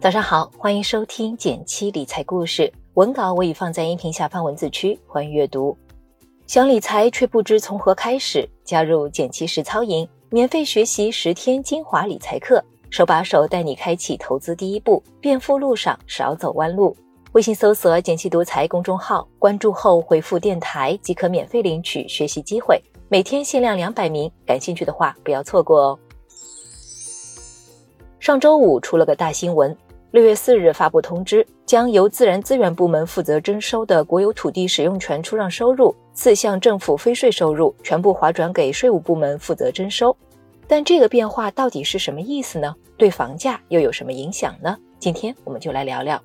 早上好，欢迎收听减七理财故事。文稿我已放在音频下方文字区，欢迎阅读。想理财却不知从何开始，加入减七实操营，免费学习十天精华理财课，手把手带你开启投资第一步，变富路上少走弯路。微信搜索“减七独裁公众号，关注后回复“电台”即可免费领取学习机会，每天限量两百名，感兴趣的话不要错过哦。上周五出了个大新闻，六月四日发布通知，将由自然资源部门负责征收的国有土地使用权出让收入四项政府非税收入全部划转给税务部门负责征收。但这个变化到底是什么意思呢？对房价又有什么影响呢？今天我们就来聊聊。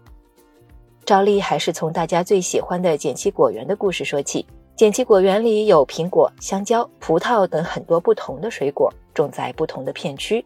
照例还是从大家最喜欢的减七果园的故事说起。减七果园里有苹果、香蕉、葡萄等很多不同的水果，种在不同的片区。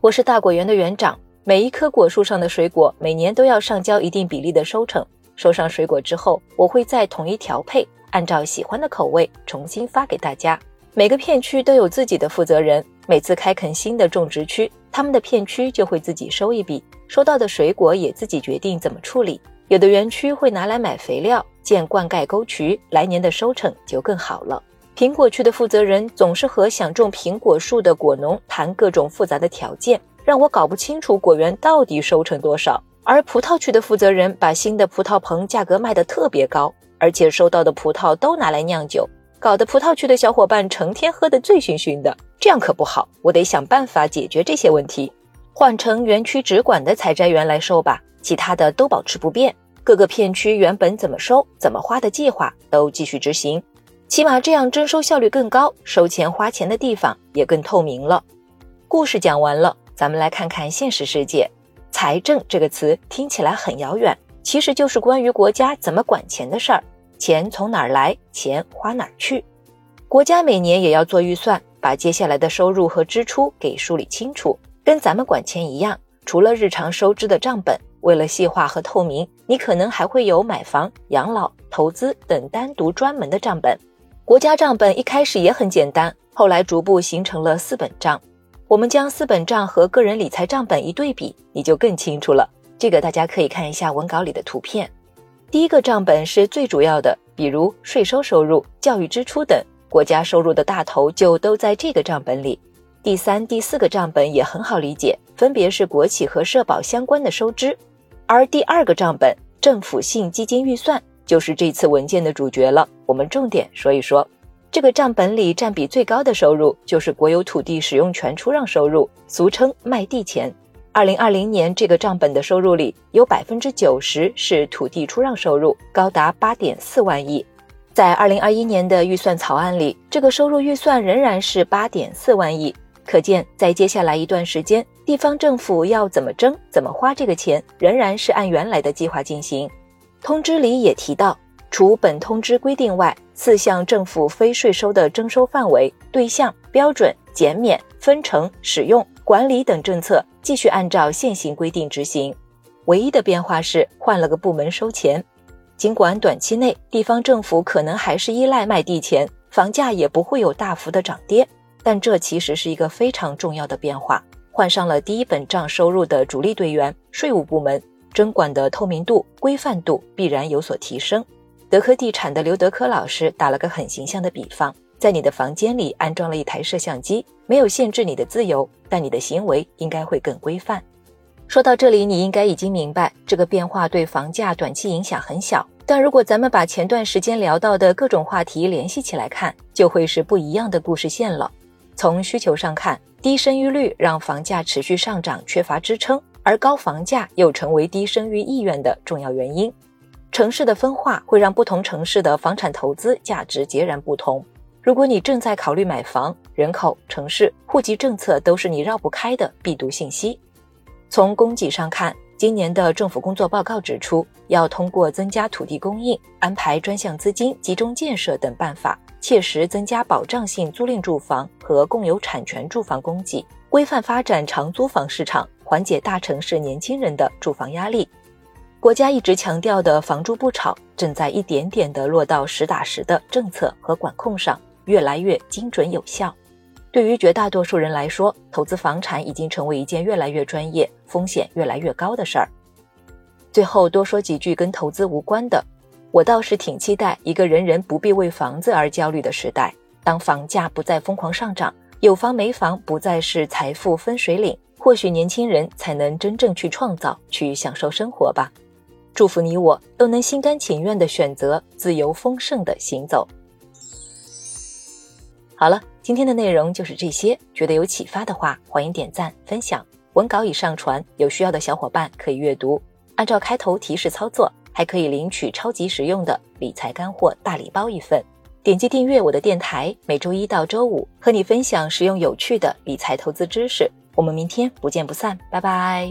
我是大果园的园长，每一棵果树上的水果每年都要上交一定比例的收成。收上水果之后，我会再统一调配，按照喜欢的口味重新发给大家。每个片区都有自己的负责人，每次开垦新的种植区，他们的片区就会自己收一笔，收到的水果也自己决定怎么处理。有的园区会拿来买肥料，建灌溉沟渠，来年的收成就更好了。苹果区的负责人总是和想种苹果树的果农谈各种复杂的条件，让我搞不清楚果园到底收成多少。而葡萄区的负责人把新的葡萄棚价格卖得特别高，而且收到的葡萄都拿来酿酒，搞得葡萄区的小伙伴成天喝得醉醺醺的，这样可不好。我得想办法解决这些问题，换成园区直管的采摘员来收吧，其他的都保持不变。各个片区原本怎么收、怎么花的计划都继续执行。起码这样征收效率更高，收钱花钱的地方也更透明了。故事讲完了，咱们来看看现实世界。财政这个词听起来很遥远，其实就是关于国家怎么管钱的事儿。钱从哪儿来，钱花哪儿去？国家每年也要做预算，把接下来的收入和支出给梳理清楚，跟咱们管钱一样。除了日常收支的账本，为了细化和透明，你可能还会有买房、养老、投资等单独专门的账本。国家账本一开始也很简单，后来逐步形成了四本账。我们将四本账和个人理财账本一对比，你就更清楚了。这个大家可以看一下文稿里的图片。第一个账本是最主要的，比如税收收入、教育支出等，国家收入的大头就都在这个账本里。第三、第四个账本也很好理解，分别是国企和社保相关的收支。而第二个账本，政府性基金预算。就是这次文件的主角了。我们重点说一说，这个账本里占比最高的收入就是国有土地使用权出让收入，俗称卖地钱。二零二零年这个账本的收入里有百分之九十是土地出让收入，高达八点四万亿。在二零二一年的预算草案里，这个收入预算仍然是八点四万亿。可见，在接下来一段时间，地方政府要怎么征、怎么花这个钱，仍然是按原来的计划进行。通知里也提到，除本通知规定外，四项政府非税收的征收范围、对象、标准、减免、分成、使用、管理等政策继续按照现行规定执行。唯一的变化是换了个部门收钱。尽管短期内地方政府可能还是依赖卖地钱，房价也不会有大幅的涨跌，但这其实是一个非常重要的变化。换上了第一本账收入的主力队员——税务部门。征管的透明度、规范度必然有所提升。德科地产的刘德科老师打了个很形象的比方：在你的房间里安装了一台摄像机，没有限制你的自由，但你的行为应该会更规范。说到这里，你应该已经明白，这个变化对房价短期影响很小。但如果咱们把前段时间聊到的各种话题联系起来看，就会是不一样的故事线了。从需求上看，低生育率让房价持续上涨，缺乏支撑。而高房价又成为低生育意愿的重要原因。城市的分化会让不同城市的房产投资价值截然不同。如果你正在考虑买房，人口、城市、户籍政策都是你绕不开的必读信息。从供给上看，今年的政府工作报告指出，要通过增加土地供应、安排专项资金集中建设等办法，切实增加保障性租赁住房和共有产权住房供给，规范发展长租房市场。缓解大城市年轻人的住房压力，国家一直强调的“房住不炒”正在一点点的落到实打实的政策和管控上，越来越精准有效。对于绝大多数人来说，投资房产已经成为一件越来越专业、风险越来越高的事儿。最后多说几句跟投资无关的，我倒是挺期待一个人人不必为房子而焦虑的时代。当房价不再疯狂上涨，有房没房不再是财富分水岭，或许年轻人才能真正去创造、去享受生活吧。祝福你我都能心甘情愿地选择自由丰盛的行走。好了，今天的内容就是这些。觉得有启发的话，欢迎点赞分享。文稿已上传，有需要的小伙伴可以阅读。按照开头提示操作，还可以领取超级实用的理财干货大礼包一份。点击订阅我的电台，每周一到周五和你分享实用有趣的理财投资知识。我们明天不见不散，拜拜。